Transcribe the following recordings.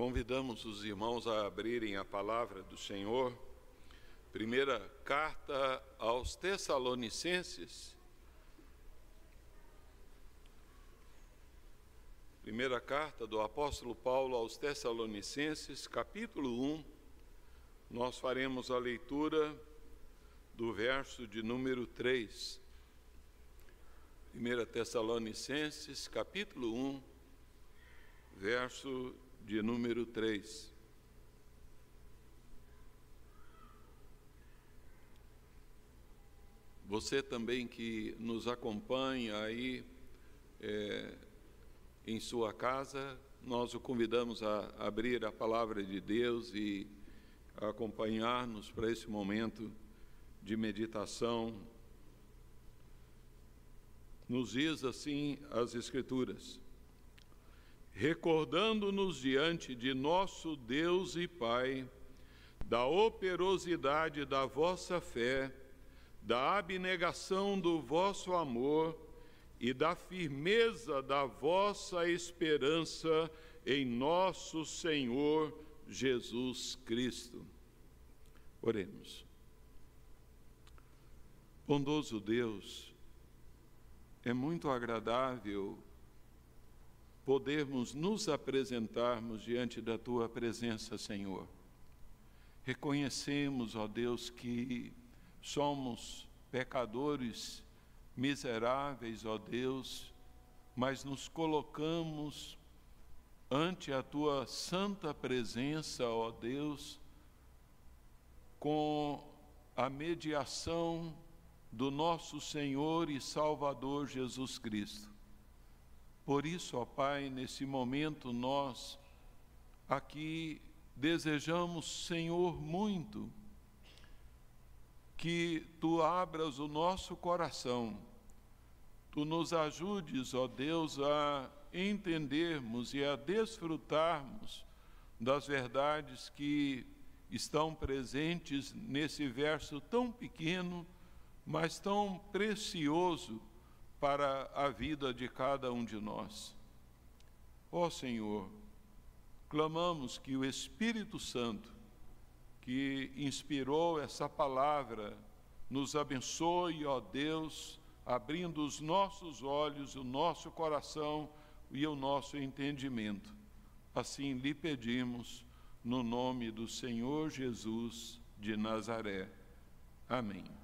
Convidamos os irmãos a abrirem a palavra do Senhor, primeira carta aos Tessalonicenses. Primeira carta do apóstolo Paulo aos Tessalonicenses, capítulo 1. Nós faremos a leitura do verso de número 3. Primeira Tessalonicenses, capítulo 1, verso de número 3. Você também que nos acompanha aí é, em sua casa, nós o convidamos a abrir a palavra de Deus e acompanhar-nos para esse momento de meditação. Nos diz assim as Escrituras recordando-nos diante de nosso Deus e Pai da operosidade da vossa fé, da abnegação do vosso amor e da firmeza da vossa esperança em nosso Senhor Jesus Cristo. Oremos. Bondoso Deus, é muito agradável podermos nos apresentarmos diante da tua presença, Senhor. Reconhecemos, ó Deus, que somos pecadores miseráveis, ó Deus, mas nos colocamos ante a tua santa presença, ó Deus, com a mediação do nosso Senhor e Salvador Jesus Cristo. Por isso, ó Pai, nesse momento nós aqui desejamos, Senhor, muito que tu abras o nosso coração, tu nos ajudes, ó Deus, a entendermos e a desfrutarmos das verdades que estão presentes nesse verso tão pequeno, mas tão precioso para a vida de cada um de nós. Ó oh, Senhor, clamamos que o Espírito Santo, que inspirou essa palavra, nos abençoe, ó Deus, abrindo os nossos olhos, o nosso coração e o nosso entendimento. Assim lhe pedimos, no nome do Senhor Jesus de Nazaré. Amém.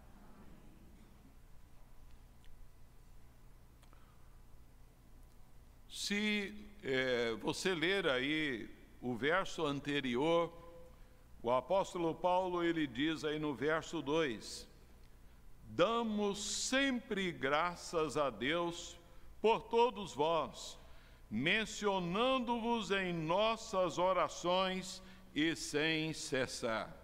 Se é, você ler aí o verso anterior, o apóstolo Paulo ele diz aí no verso 2: Damos sempre graças a Deus por todos vós, mencionando-vos em nossas orações e sem cessar.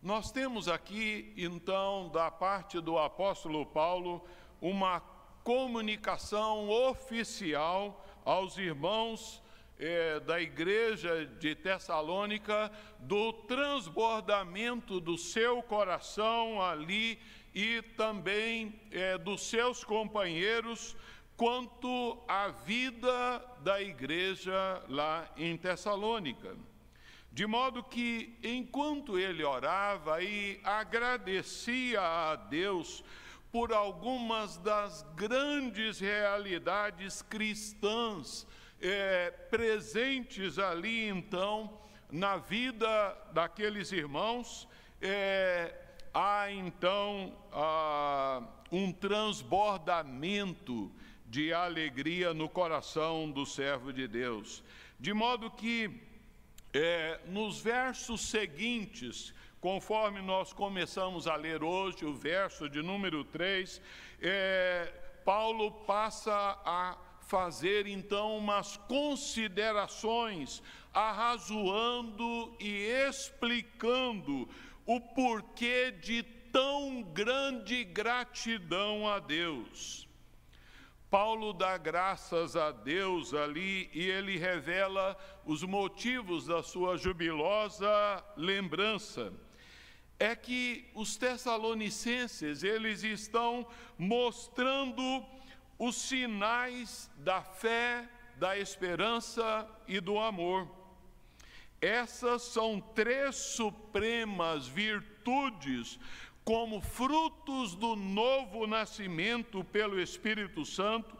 Nós temos aqui, então, da parte do apóstolo Paulo, uma comunicação oficial aos irmãos eh, da igreja de Tessalônica do transbordamento do seu coração ali e também eh, dos seus companheiros quanto à vida da igreja lá em Tessalônica. De modo que, enquanto ele orava e agradecia a Deus por algumas das grandes realidades cristãs é, presentes ali, então, na vida daqueles irmãos. É, há então ah, um transbordamento de alegria no coração do servo de Deus. De modo que, é, nos versos seguintes, Conforme nós começamos a ler hoje, o verso de número 3, é, Paulo passa a fazer então umas considerações, arrazoando e explicando o porquê de tão grande gratidão a Deus. Paulo dá graças a Deus ali e ele revela os motivos da sua jubilosa lembrança é que os tessalonicenses, eles estão mostrando os sinais da fé, da esperança e do amor. Essas são três supremas virtudes como frutos do novo nascimento pelo Espírito Santo,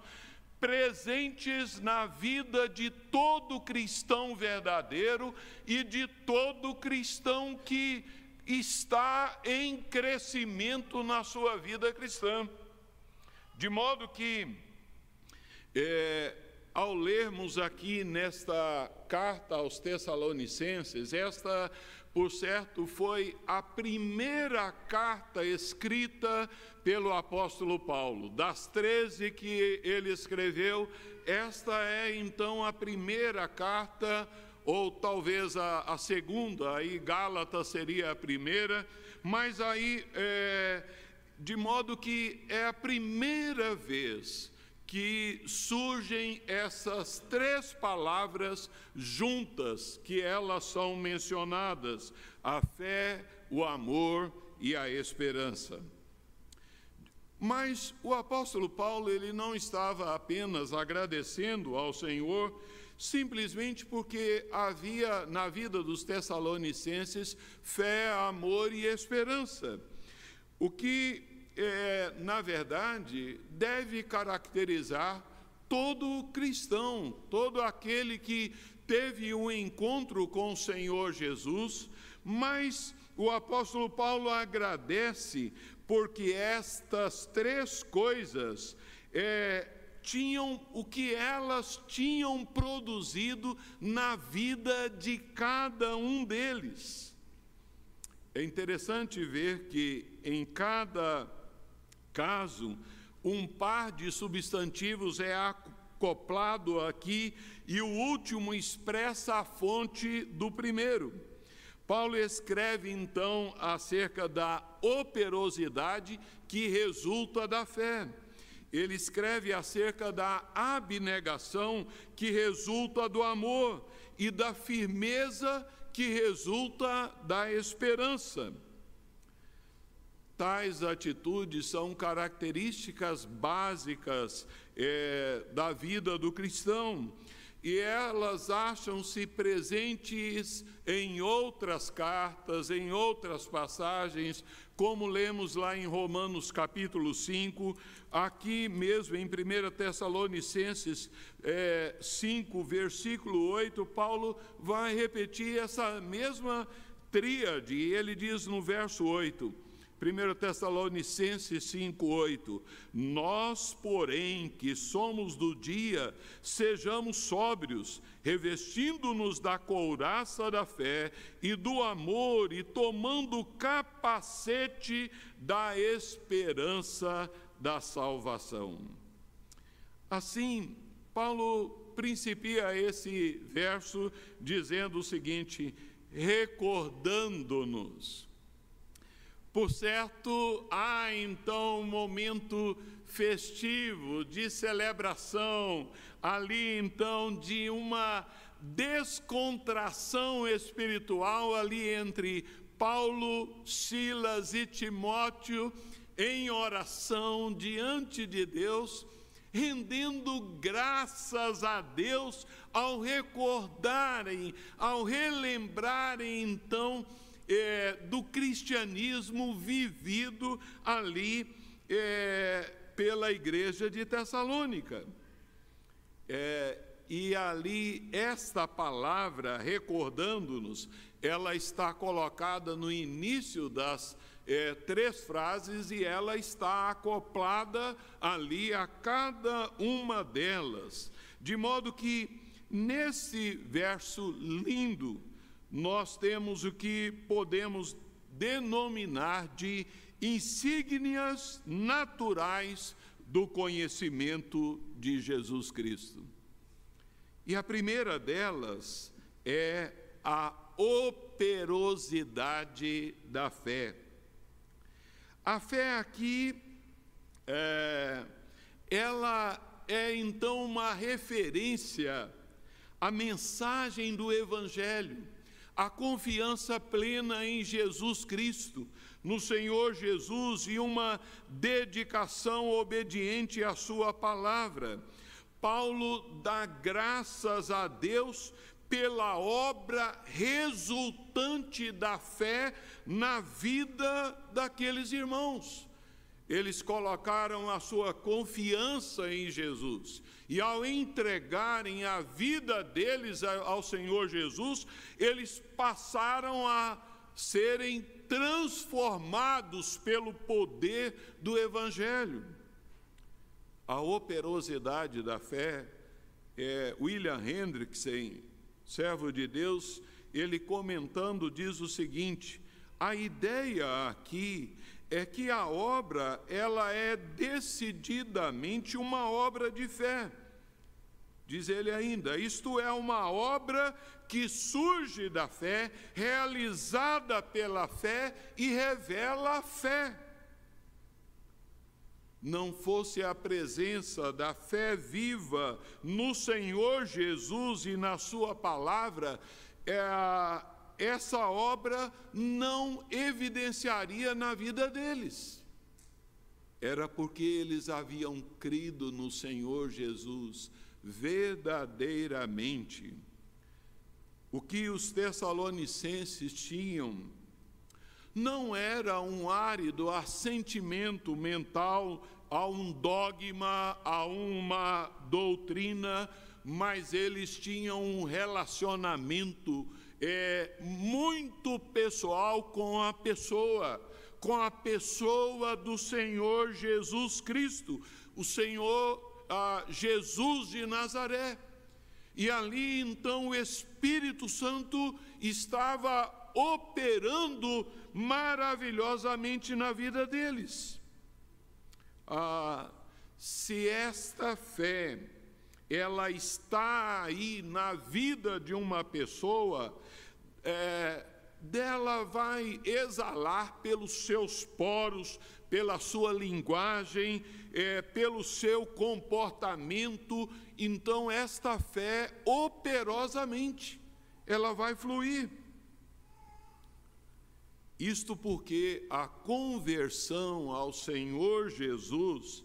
presentes na vida de todo cristão verdadeiro e de todo cristão que está em crescimento na sua vida cristã. De modo que, é, ao lermos aqui nesta carta aos Tessalonicenses, esta, por certo, foi a primeira carta escrita pelo apóstolo Paulo. Das treze que ele escreveu, esta é então a primeira carta, ou talvez a, a segunda, aí Gálatas seria a primeira, mas aí, é, de modo que é a primeira vez que surgem essas três palavras juntas, que elas são mencionadas: a fé, o amor e a esperança. Mas o apóstolo Paulo, ele não estava apenas agradecendo ao Senhor, simplesmente porque havia na vida dos tessalonicenses fé, amor e esperança. O que é, na verdade, deve caracterizar todo cristão, todo aquele que teve um encontro com o Senhor Jesus, mas o apóstolo Paulo agradece porque estas três coisas é, tinham o que elas tinham produzido na vida de cada um deles. É interessante ver que em cada caso, um par de substantivos é acoplado aqui e o último expressa a fonte do primeiro. Paulo escreve então acerca da operosidade que resulta da fé. Ele escreve acerca da abnegação que resulta do amor e da firmeza que resulta da esperança. Tais atitudes são características básicas é, da vida do cristão e elas acham-se presentes em outras cartas, em outras passagens, como lemos lá em Romanos capítulo 5, aqui mesmo em 1 Tessalonicenses é, 5, versículo 8, Paulo vai repetir essa mesma tríade, e ele diz no verso 8 1 Tessalonicenses 5,8: Nós, porém, que somos do dia, sejamos sóbrios, revestindo-nos da couraça da fé e do amor, e tomando o capacete da esperança da salvação. Assim, Paulo principia esse verso dizendo o seguinte: recordando-nos por certo, há então um momento festivo, de celebração, ali então de uma descontração espiritual ali entre Paulo, Silas e Timóteo em oração diante de Deus, rendendo graças a Deus ao recordarem, ao relembrarem então é, do cristianismo vivido ali é, pela igreja de Tessalônica. É, e ali, esta palavra, recordando-nos, ela está colocada no início das é, três frases e ela está acoplada ali a cada uma delas. De modo que, nesse verso lindo, nós temos o que podemos denominar de insígnias naturais do conhecimento de Jesus Cristo. E a primeira delas é a operosidade da fé. A fé aqui, é, ela é então uma referência à mensagem do Evangelho a confiança plena em Jesus Cristo, no Senhor Jesus e uma dedicação obediente à Sua palavra. Paulo dá graças a Deus pela obra resultante da fé na vida daqueles irmãos. Eles colocaram a sua confiança em Jesus. E ao entregarem a vida deles ao Senhor Jesus, eles passaram a serem transformados pelo poder do Evangelho. A operosidade da fé, é, William Hendrickson, servo de Deus, ele comentando diz o seguinte: a ideia aqui é que a obra ela é decididamente uma obra de fé. Diz ele ainda, isto é uma obra que surge da fé, realizada pela fé e revela a fé. Não fosse a presença da fé viva no Senhor Jesus e na Sua palavra, é, essa obra não evidenciaria na vida deles. Era porque eles haviam crido no Senhor Jesus verdadeiramente. O que os tessalonicenses tinham não era um árido assentimento mental a um dogma, a uma doutrina, mas eles tinham um relacionamento é, muito pessoal com a pessoa, com a pessoa do Senhor Jesus Cristo, o Senhor ah, Jesus de Nazaré. E ali então o Espírito Santo estava operando maravilhosamente na vida deles. Ah, se esta fé ela está aí na vida de uma pessoa, é, dela vai exalar pelos seus poros, pela sua linguagem, é, pelo seu comportamento. Então, esta fé, operosamente, ela vai fluir. Isto porque a conversão ao Senhor Jesus,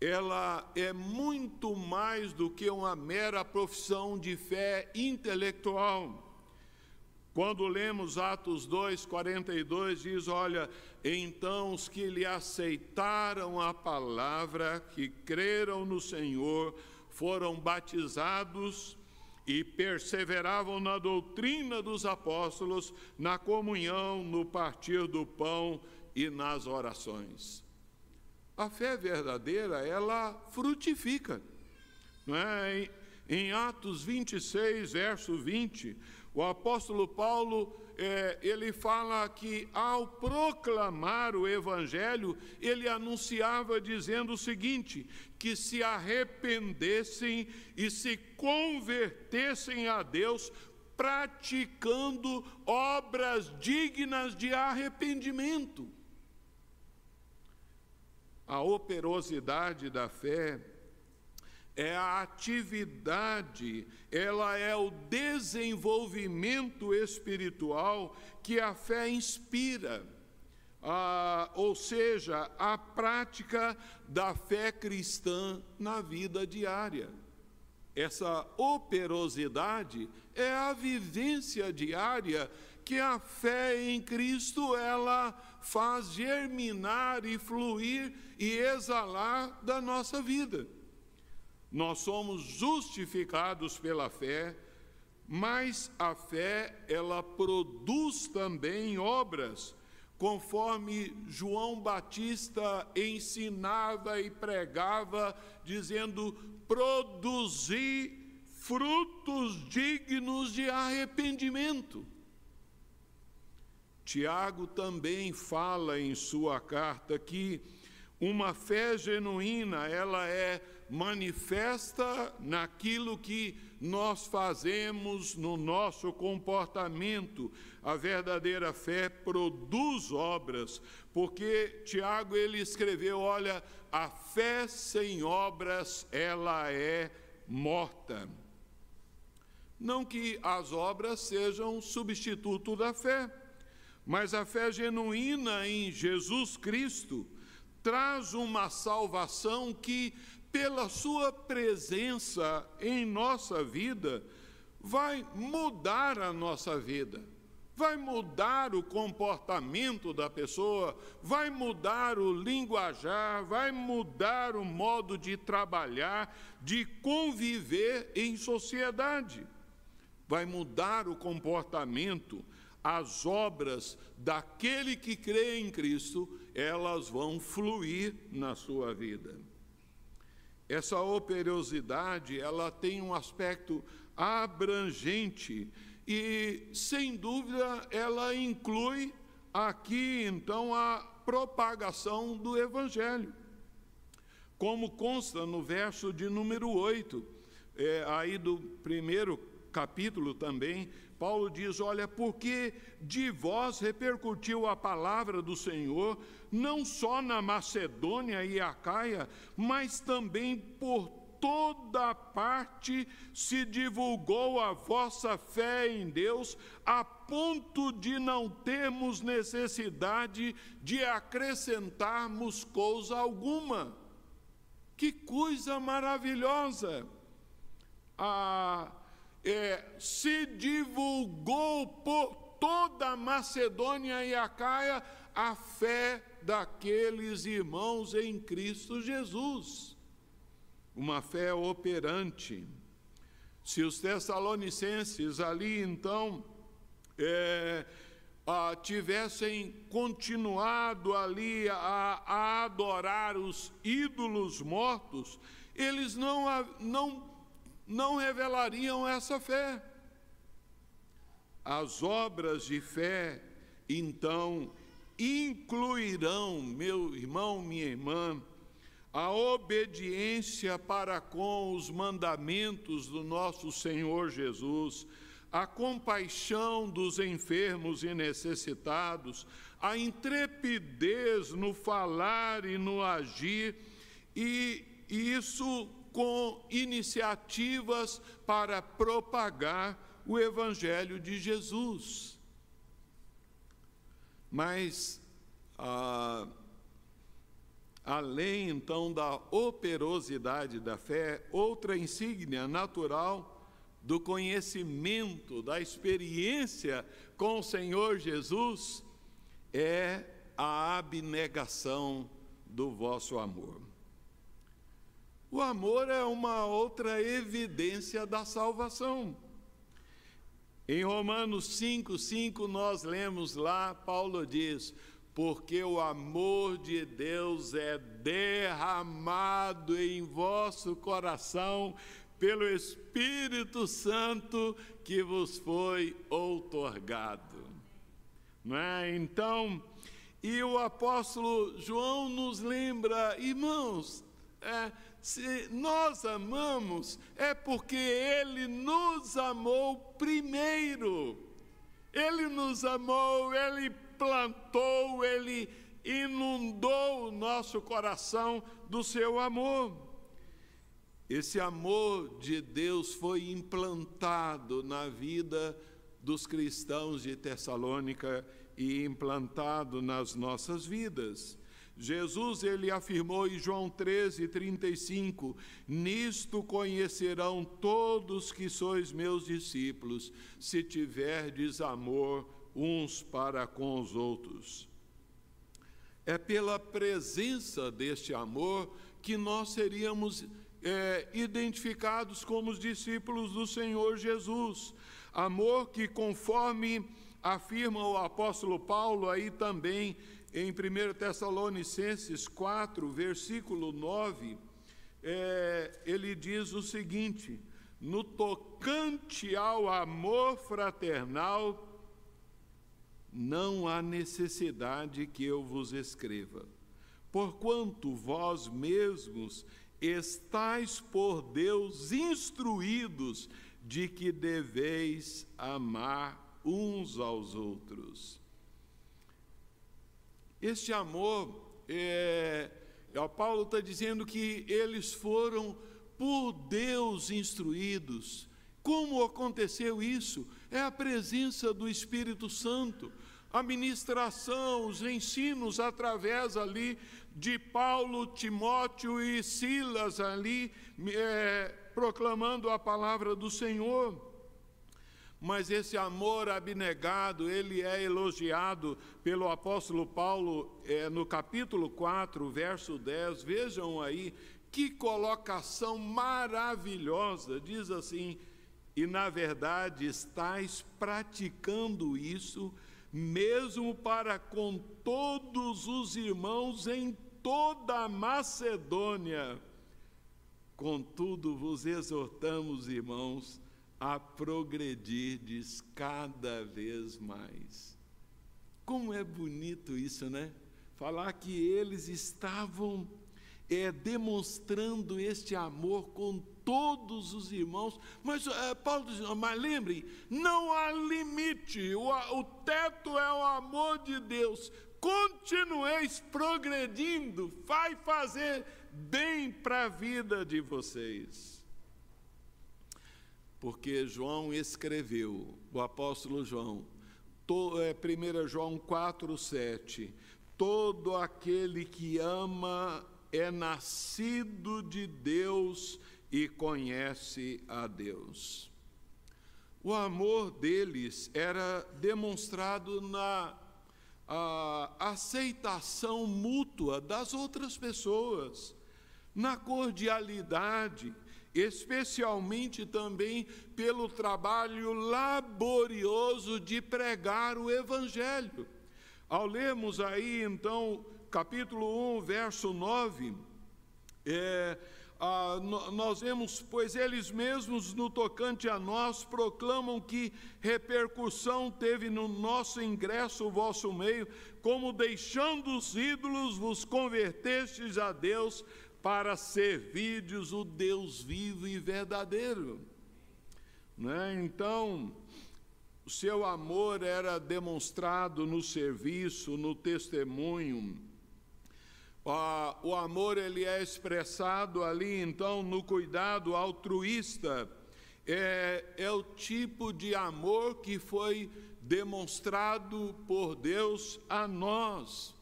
ela é muito mais do que uma mera profissão de fé intelectual. Quando lemos Atos 2, 42, diz: Olha, então os que lhe aceitaram a palavra, que creram no Senhor, foram batizados e perseveravam na doutrina dos apóstolos, na comunhão, no partir do pão e nas orações. A fé verdadeira, ela frutifica. Não é? Em Atos 26, verso 20, o apóstolo Paulo, é, ele fala que ao proclamar o evangelho, ele anunciava dizendo o seguinte: que se arrependessem e se convertessem a Deus, praticando obras dignas de arrependimento. A operosidade da fé é a atividade, ela é o desenvolvimento espiritual que a fé inspira. Ah, ou seja, a prática da fé cristã na vida diária. Essa operosidade é a vivência diária que a fé em Cristo ela faz germinar e fluir e exalar da nossa vida. Nós somos justificados pela fé, mas a fé, ela produz também obras, conforme João Batista ensinava e pregava, dizendo: produzir frutos dignos de arrependimento. Tiago também fala em sua carta que uma fé genuína, ela é manifesta naquilo que nós fazemos, no nosso comportamento. A verdadeira fé produz obras, porque Tiago ele escreveu, olha, a fé sem obras, ela é morta. Não que as obras sejam substituto da fé, mas a fé genuína em Jesus Cristo traz uma salvação que pela Sua presença em nossa vida, vai mudar a nossa vida, vai mudar o comportamento da pessoa, vai mudar o linguajar, vai mudar o modo de trabalhar, de conviver em sociedade, vai mudar o comportamento, as obras daquele que crê em Cristo, elas vão fluir na sua vida. Essa operosidade, ela tem um aspecto abrangente e, sem dúvida, ela inclui aqui, então, a propagação do Evangelho. Como consta no verso de número 8, é, aí do primeiro capítulo também, Paulo diz: Olha, porque de vós repercutiu a palavra do Senhor, não só na Macedônia e Acaia, mas também por toda parte se divulgou a vossa fé em Deus, a ponto de não termos necessidade de acrescentarmos coisa alguma. Que coisa maravilhosa! Ah, é, se divulgou por toda a Macedônia e Acaia a fé daqueles irmãos em Cristo Jesus. Uma fé operante. Se os tessalonicenses ali então é, tivessem continuado ali a, a, adorar os ídolos mortos, eles não, não não revelariam essa fé. As obras de fé, então, incluirão, meu irmão, minha irmã, a obediência para com os mandamentos do nosso Senhor Jesus, a compaixão dos enfermos e necessitados, a intrepidez no falar e no agir, e isso com iniciativas para propagar o Evangelho de Jesus. Mas, ah, além então da operosidade da fé, outra insígnia natural do conhecimento, da experiência com o Senhor Jesus é a abnegação do vosso amor. O amor é uma outra evidência da salvação. Em Romanos 5, 5, nós lemos lá, Paulo diz: Porque o amor de Deus é derramado em vosso coração pelo Espírito Santo que vos foi outorgado. Não é? Então, e o apóstolo João nos lembra, irmãos, é, se nós amamos, é porque Ele nos amou primeiro. Ele nos amou, Ele plantou, Ele inundou o nosso coração do seu amor. Esse amor de Deus foi implantado na vida dos cristãos de Tessalônica e implantado nas nossas vidas. Jesus ele afirmou em João 13, 35: Nisto conhecerão todos que sois meus discípulos, se tiverdes amor uns para com os outros. É pela presença deste amor que nós seríamos é, identificados como os discípulos do Senhor Jesus. Amor que, conforme afirma o apóstolo Paulo aí também em 1 Tessalonicenses 4, versículo 9, é, ele diz o seguinte: no tocante ao amor fraternal, não há necessidade que eu vos escreva, porquanto vós mesmos estáis por Deus instruídos de que deveis amar uns aos outros. Este amor, é, o Paulo está dizendo que eles foram por Deus instruídos. Como aconteceu isso? É a presença do Espírito Santo, a ministração, os ensinos através ali de Paulo, Timóteo e Silas ali, é, proclamando a palavra do Senhor. Mas esse amor abnegado, ele é elogiado pelo apóstolo Paulo é, no capítulo 4, verso 10. Vejam aí que colocação maravilhosa! Diz assim: e na verdade estáis praticando isso, mesmo para com todos os irmãos em toda a Macedônia. Contudo, vos exortamos, irmãos, a progredirdes cada vez mais. Como é bonito isso, né? Falar que eles estavam é, demonstrando este amor com todos os irmãos. Mas é, Paulo diz, mas lembrem, não há limite, o, o teto é o amor de Deus. Continueis progredindo, vai fazer bem para a vida de vocês porque João escreveu, o apóstolo João, to, é, 1 João 4, 7, todo aquele que ama é nascido de Deus e conhece a Deus. O amor deles era demonstrado na aceitação mútua das outras pessoas, na cordialidade, especialmente também pelo trabalho laborioso de pregar o Evangelho. Ao lermos aí, então, capítulo 1, verso 9, é, nós vemos, pois eles mesmos, no tocante a nós, proclamam que repercussão teve no nosso ingresso o vosso meio, como deixando os ídolos vos convertestes a Deus, para servirdes o Deus vivo e verdadeiro. Né? Então, o seu amor era demonstrado no serviço, no testemunho. Ah, o amor ele é expressado ali, então, no cuidado altruísta. É, é o tipo de amor que foi demonstrado por Deus a nós.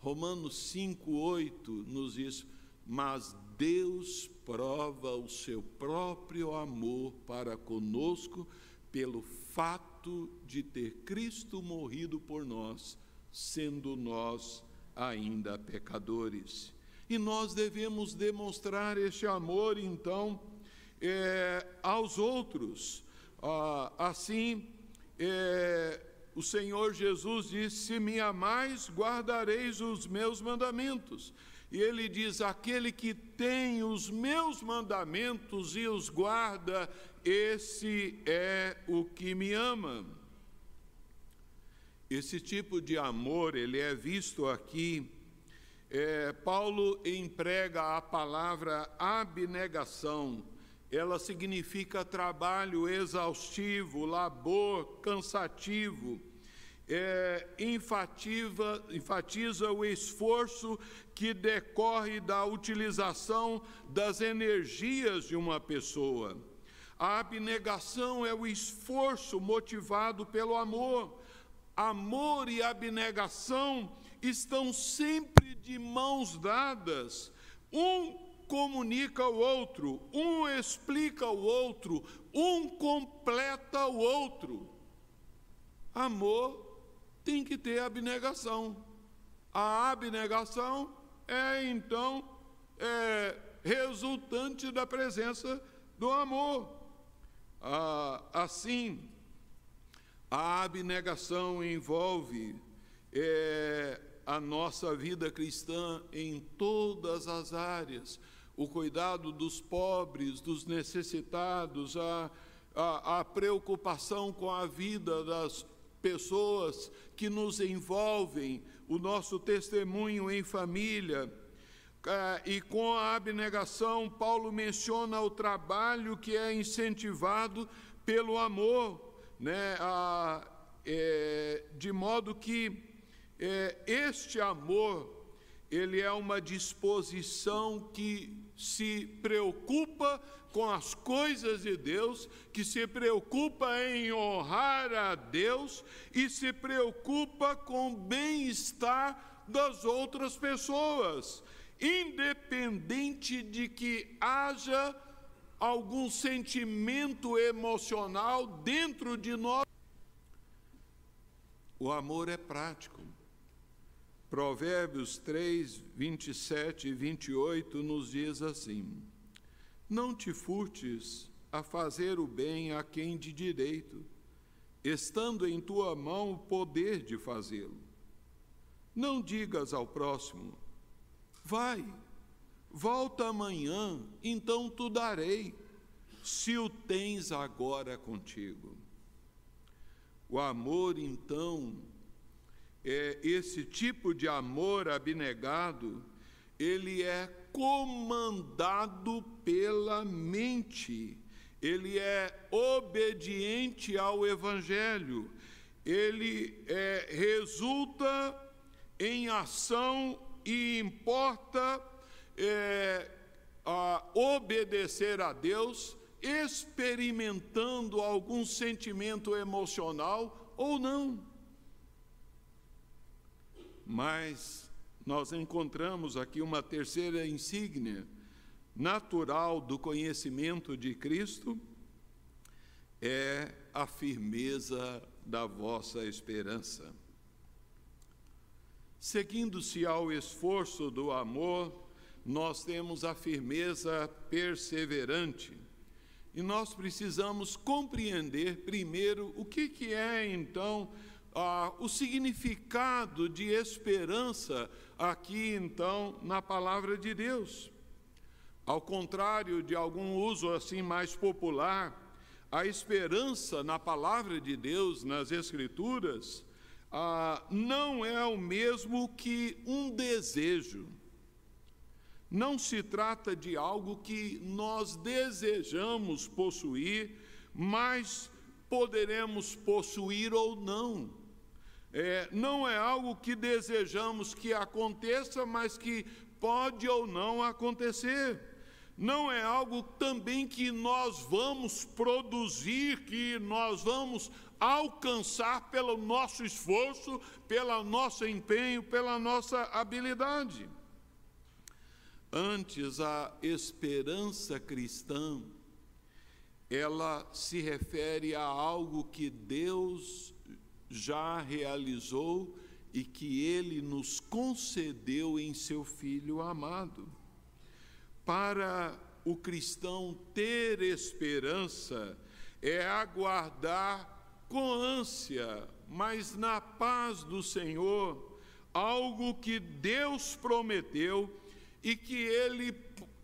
Romanos 5, 8 nos diz: mas Deus prova o seu próprio amor para conosco pelo fato de ter Cristo morrido por nós, sendo nós ainda pecadores. E nós devemos demonstrar este amor, então, é, aos outros. Ah, assim, é, o Senhor Jesus disse: Se me amais, guardareis os meus mandamentos. E ele diz: aquele que tem os meus mandamentos e os guarda, esse é o que me ama. Esse tipo de amor, ele é visto aqui. É, Paulo emprega a palavra abnegação. Ela significa trabalho exaustivo, labor cansativo é, enfativa, enfatiza o esforço que decorre da utilização das energias de uma pessoa. A abnegação é o esforço motivado pelo amor. Amor e abnegação estão sempre de mãos dadas. Um comunica o outro, um explica o outro, um completa o outro. Amor tem que ter abnegação. A abnegação é então é, resultante da presença do amor. Ah, assim, a abnegação envolve é, a nossa vida cristã em todas as áreas, o cuidado dos pobres, dos necessitados, a, a, a preocupação com a vida das pessoas que nos envolvem, o nosso testemunho em família. Ah, e com a abnegação, Paulo menciona o trabalho que é incentivado pelo amor, né? Ah, é, de modo que é, este amor ele é uma disposição que se preocupa com as coisas de Deus, que se preocupa em honrar a Deus e se preocupa com o bem-estar das outras pessoas, independente de que haja algum sentimento emocional dentro de nós. O amor é prático. Provérbios 3, 27 e 28 nos diz assim: Não te furtes a fazer o bem a quem de direito, estando em tua mão o poder de fazê-lo. Não digas ao próximo: Vai, volta amanhã, então tu darei, se o tens agora contigo. O amor, então, é esse tipo de amor abnegado, ele é comandado pela mente, ele é obediente ao Evangelho, ele é, resulta em ação e importa é, a obedecer a Deus, experimentando algum sentimento emocional ou não. Mas nós encontramos aqui uma terceira insígnia natural do conhecimento de Cristo é a firmeza da vossa esperança. Seguindo-se ao esforço do amor, nós temos a firmeza perseverante. E nós precisamos compreender primeiro o que, que é, então, o significado de esperança aqui, então, na palavra de Deus. Ao contrário de algum uso assim mais popular, a esperança na palavra de Deus, nas Escrituras, ah, não é o mesmo que um desejo. Não se trata de algo que nós desejamos possuir, mas poderemos possuir ou não. É, não é algo que desejamos que aconteça, mas que pode ou não acontecer. Não é algo também que nós vamos produzir, que nós vamos alcançar pelo nosso esforço, pelo nosso empenho, pela nossa habilidade. Antes, a esperança cristã, ela se refere a algo que Deus já realizou e que Ele nos concedeu em Seu Filho amado. Para o cristão ter esperança é aguardar com ânsia, mas na paz do Senhor, algo que Deus prometeu e que Ele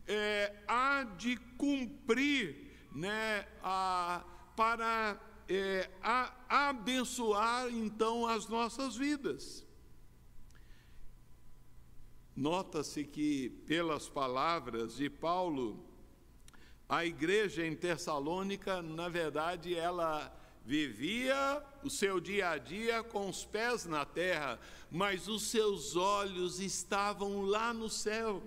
é, há de cumprir né, a, para é, a, abençoar então as nossas vidas. Nota-se que, pelas palavras de Paulo, a igreja em Tessalônica, na verdade, ela vivia o seu dia a dia com os pés na terra, mas os seus olhos estavam lá no céu.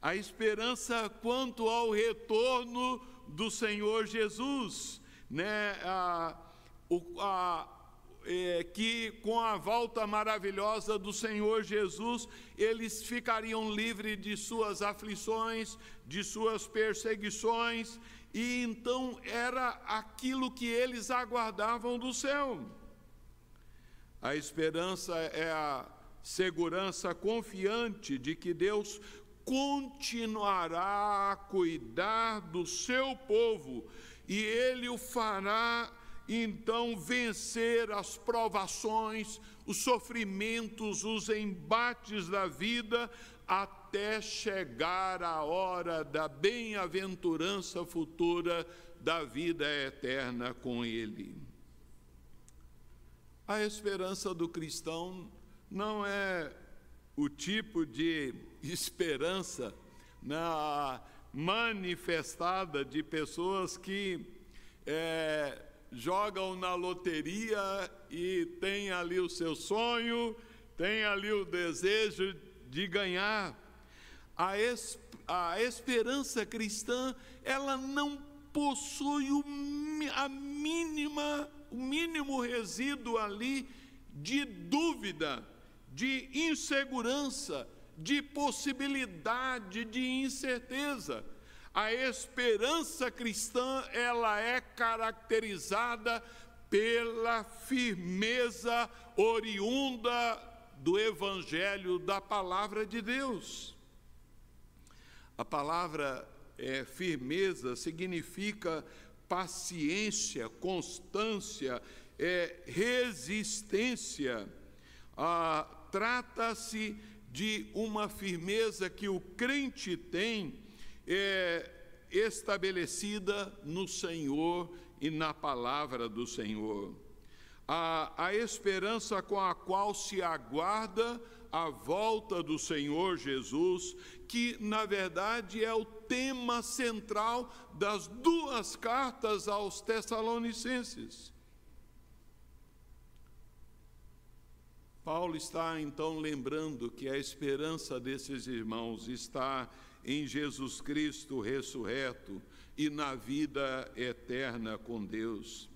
A esperança quanto ao retorno do Senhor Jesus, né? A, a, é, que com a volta maravilhosa do Senhor Jesus, eles ficariam livres de suas aflições, de suas perseguições, e então era aquilo que eles aguardavam do céu. A esperança é a segurança confiante de que Deus continuará a cuidar do seu povo e ele o fará então vencer as provações, os sofrimentos, os embates da vida, até chegar a hora da bem-aventurança futura da vida eterna com Ele. A esperança do cristão não é o tipo de esperança na, manifestada de pessoas que é, jogam na loteria e têm ali o seu sonho, têm ali o desejo de ganhar. A, es, a esperança cristã, ela não possui o, a mínima, o mínimo resíduo ali de dúvida, de insegurança, de possibilidade de incerteza. A esperança cristã, ela é caracterizada pela firmeza oriunda do evangelho da palavra de Deus. A palavra é, firmeza significa paciência, constância, é, resistência. Ah, Trata-se de uma firmeza que o crente tem é, estabelecida no Senhor e na palavra do Senhor. A, a esperança com a qual se aguarda a volta do Senhor Jesus, que na verdade é o tema central das duas cartas aos Tessalonicenses. Paulo está então lembrando que a esperança desses irmãos está em Jesus Cristo ressurreto e na vida eterna com Deus.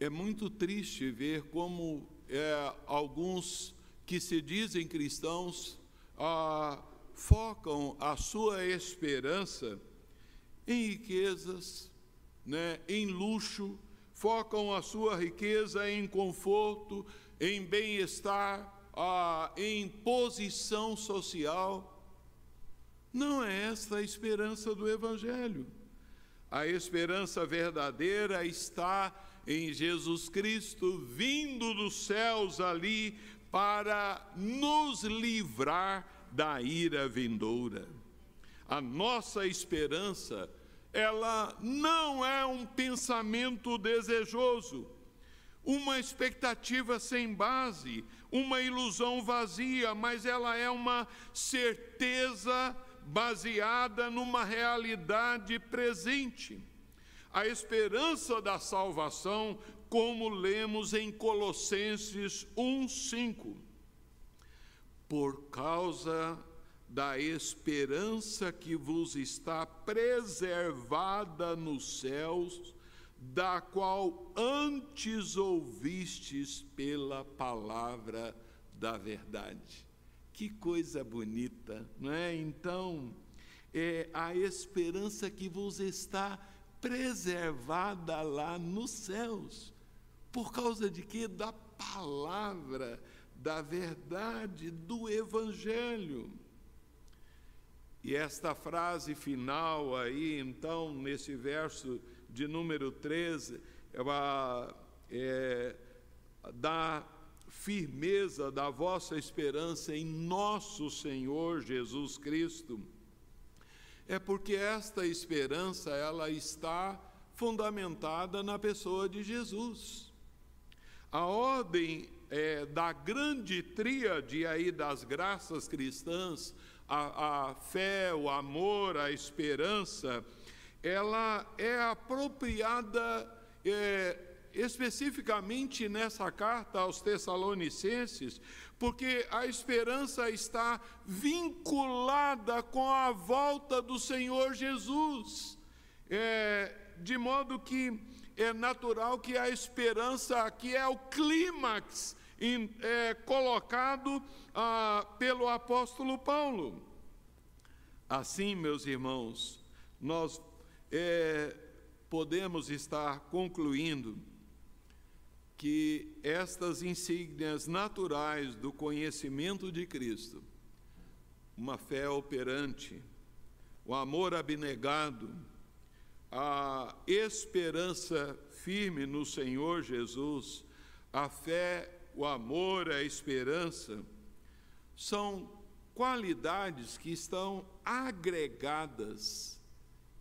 É muito triste ver como é, alguns que se dizem cristãos ah, focam a sua esperança em riquezas, né, em luxo, focam a sua riqueza em conforto, em bem-estar, em posição social. Não é esta a esperança do Evangelho. A esperança verdadeira está em Jesus Cristo, vindo dos céus ali para nos livrar da ira vindoura. A nossa esperança, ela não é um pensamento desejoso, uma expectativa sem base, uma ilusão vazia, mas ela é uma certeza baseada numa realidade presente. A esperança da salvação, como lemos em Colossenses 1:5 por causa da esperança que vos está preservada nos céus, da qual antes ouvistes pela palavra da verdade. Que coisa bonita, não é? Então, é a esperança que vos está preservada lá nos céus. Por causa de quê? Da palavra da verdade do Evangelho. E esta frase final aí, então, nesse verso de número 13, ela é, dá firmeza da vossa esperança em nosso Senhor Jesus Cristo. É porque esta esperança ela está fundamentada na pessoa de Jesus. A ordem é, da grande tríade aí das graças cristãs, a, a fé, o amor, a esperança, ela é apropriada é, especificamente nessa carta aos Tessalonicenses, porque a esperança está vinculada com a volta do Senhor Jesus, é, de modo que é natural que a esperança aqui é o clímax é, colocado ah, pelo apóstolo Paulo. Assim, meus irmãos, nós é, podemos estar concluindo que estas insígnias naturais do conhecimento de Cristo, uma fé operante, o amor abnegado, a esperança firme no Senhor Jesus, a fé, o amor, a esperança, são qualidades que estão agregadas.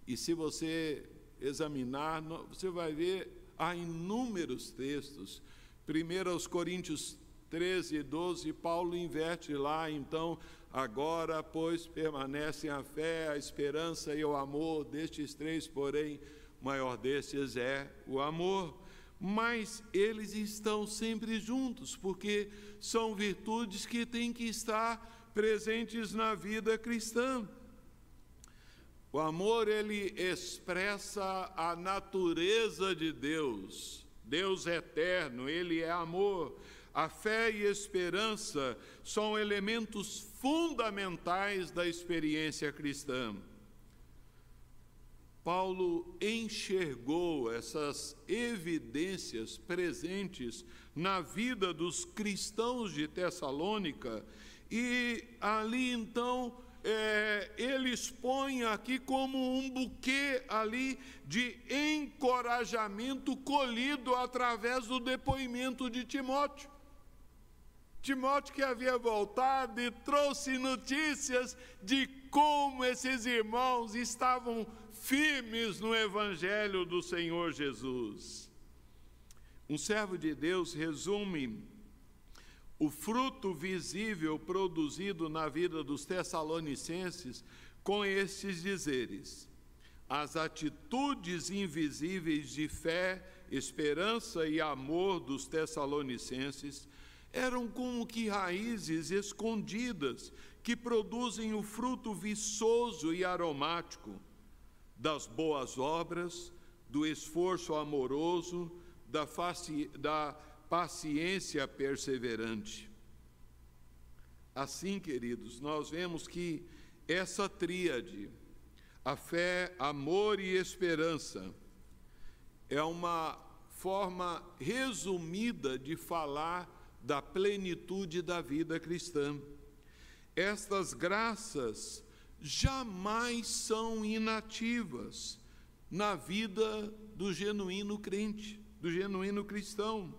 E se você examinar, você vai ver há inúmeros textos. Primeiro aos Coríntios 13 e 12, Paulo inverte lá, então, agora, pois, permanecem a fé, a esperança e o amor, destes três, porém, o maior destes é o amor. Mas eles estão sempre juntos, porque são virtudes que têm que estar presentes na vida cristã. O amor, ele expressa a natureza de Deus. Deus é eterno, ele é amor. a fé e esperança são elementos fundamentais da experiência cristã. Paulo enxergou essas evidências presentes na vida dos cristãos de Tessalônica e ali então é, ele expõe aqui como um buquê ali de encorajamento colhido através do depoimento de Timóteo. Timóteo que havia voltado e trouxe notícias de como esses irmãos estavam firmes no Evangelho do Senhor Jesus. Um servo de Deus resume o fruto visível produzido na vida dos Tessalonicenses com estes dizeres: as atitudes invisíveis de fé, esperança e amor dos Tessalonicenses eram como que raízes escondidas que produzem o fruto viçoso e aromático das boas obras, do esforço amoroso, da, faci, da paciência perseverante. Assim, queridos, nós vemos que essa tríade, a fé, amor e esperança, é uma forma resumida de falar da plenitude da vida cristã. Estas graças jamais são inativas na vida do genuíno crente, do genuíno cristão,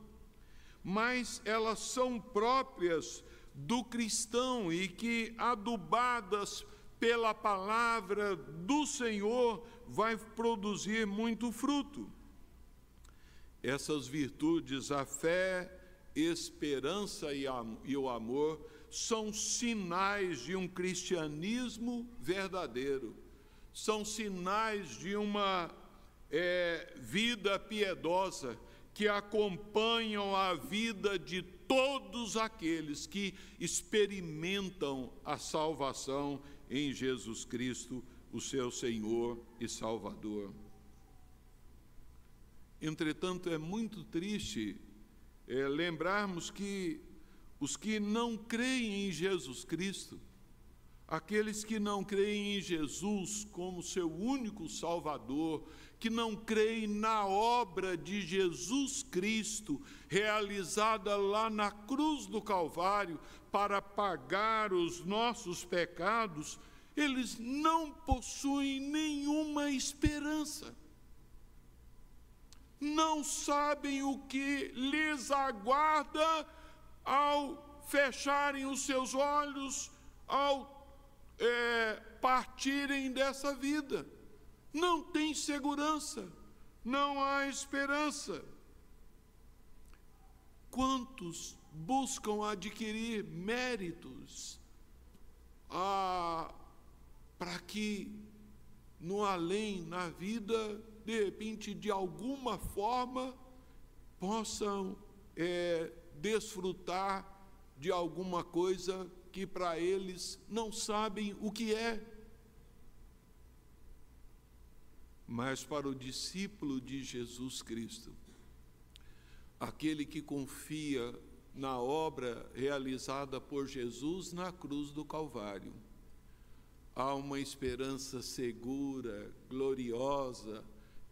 mas elas são próprias do cristão e que, adubadas pela palavra do Senhor, vai produzir muito fruto. Essas virtudes, a fé, esperança e, o amor, são sinais de um cristianismo verdadeiro, são sinais de uma é, vida piedosa que acompanham a vida de todos aqueles que experimentam a salvação em Jesus Cristo, o seu Senhor e Salvador. Entretanto, é muito triste é, lembrarmos que os que não creem em Jesus Cristo, aqueles que não creem em Jesus como seu único Salvador, que não creem na obra de Jesus Cristo, realizada lá na cruz do Calvário para pagar os nossos pecados, eles não possuem nenhuma esperança. Não sabem o que lhes aguarda ao fecharem os seus olhos, ao é, partirem dessa vida. Não tem segurança, não há esperança. Quantos buscam adquirir méritos ah, para que no além, na vida, de repente, de alguma forma, possam é, desfrutar de alguma coisa que para eles não sabem o que é. Mas para o discípulo de Jesus Cristo, aquele que confia na obra realizada por Jesus na cruz do Calvário, há uma esperança segura, gloriosa,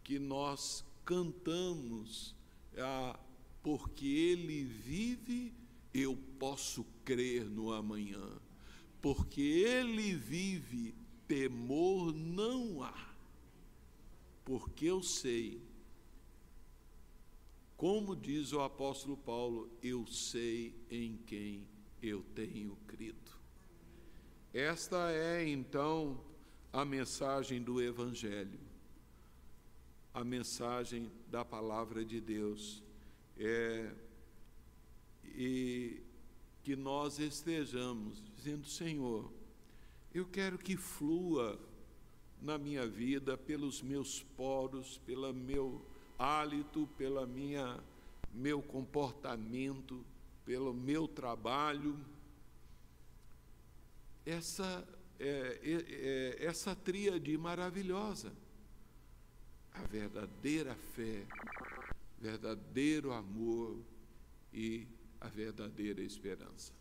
que nós cantamos a porque Ele vive, eu posso crer no amanhã. Porque Ele vive, temor não há. Porque eu sei, como diz o apóstolo Paulo, eu sei em quem eu tenho crido. Esta é então a mensagem do Evangelho, a mensagem da palavra de Deus é, e que nós estejamos dizendo, Senhor, eu quero que flua na minha vida pelos meus poros, pelo meu hálito, pela minha meu comportamento, pelo meu trabalho. Essa é, é, é, essa tríade maravilhosa, a verdadeira fé, verdadeiro amor e a verdadeira esperança.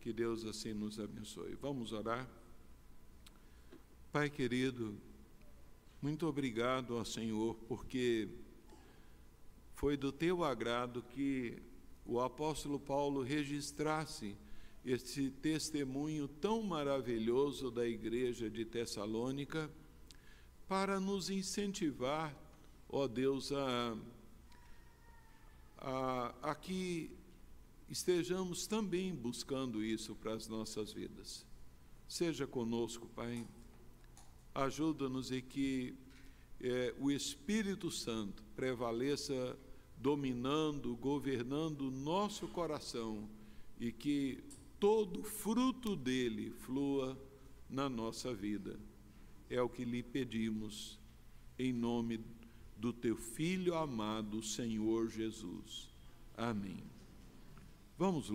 Que Deus assim nos abençoe. Vamos orar? Pai querido, muito obrigado ao Senhor, porque foi do teu agrado que o apóstolo Paulo registrasse esse testemunho tão maravilhoso da igreja de Tessalônica para nos incentivar, ó Deus, a, a, a que estejamos também buscando isso para as nossas vidas. Seja conosco, Pai. Ajuda-nos e que é, o Espírito Santo prevaleça dominando, governando o nosso coração e que todo fruto dele flua na nossa vida. É o que lhe pedimos, em nome do teu Filho amado, Senhor Jesus. Amém. Vamos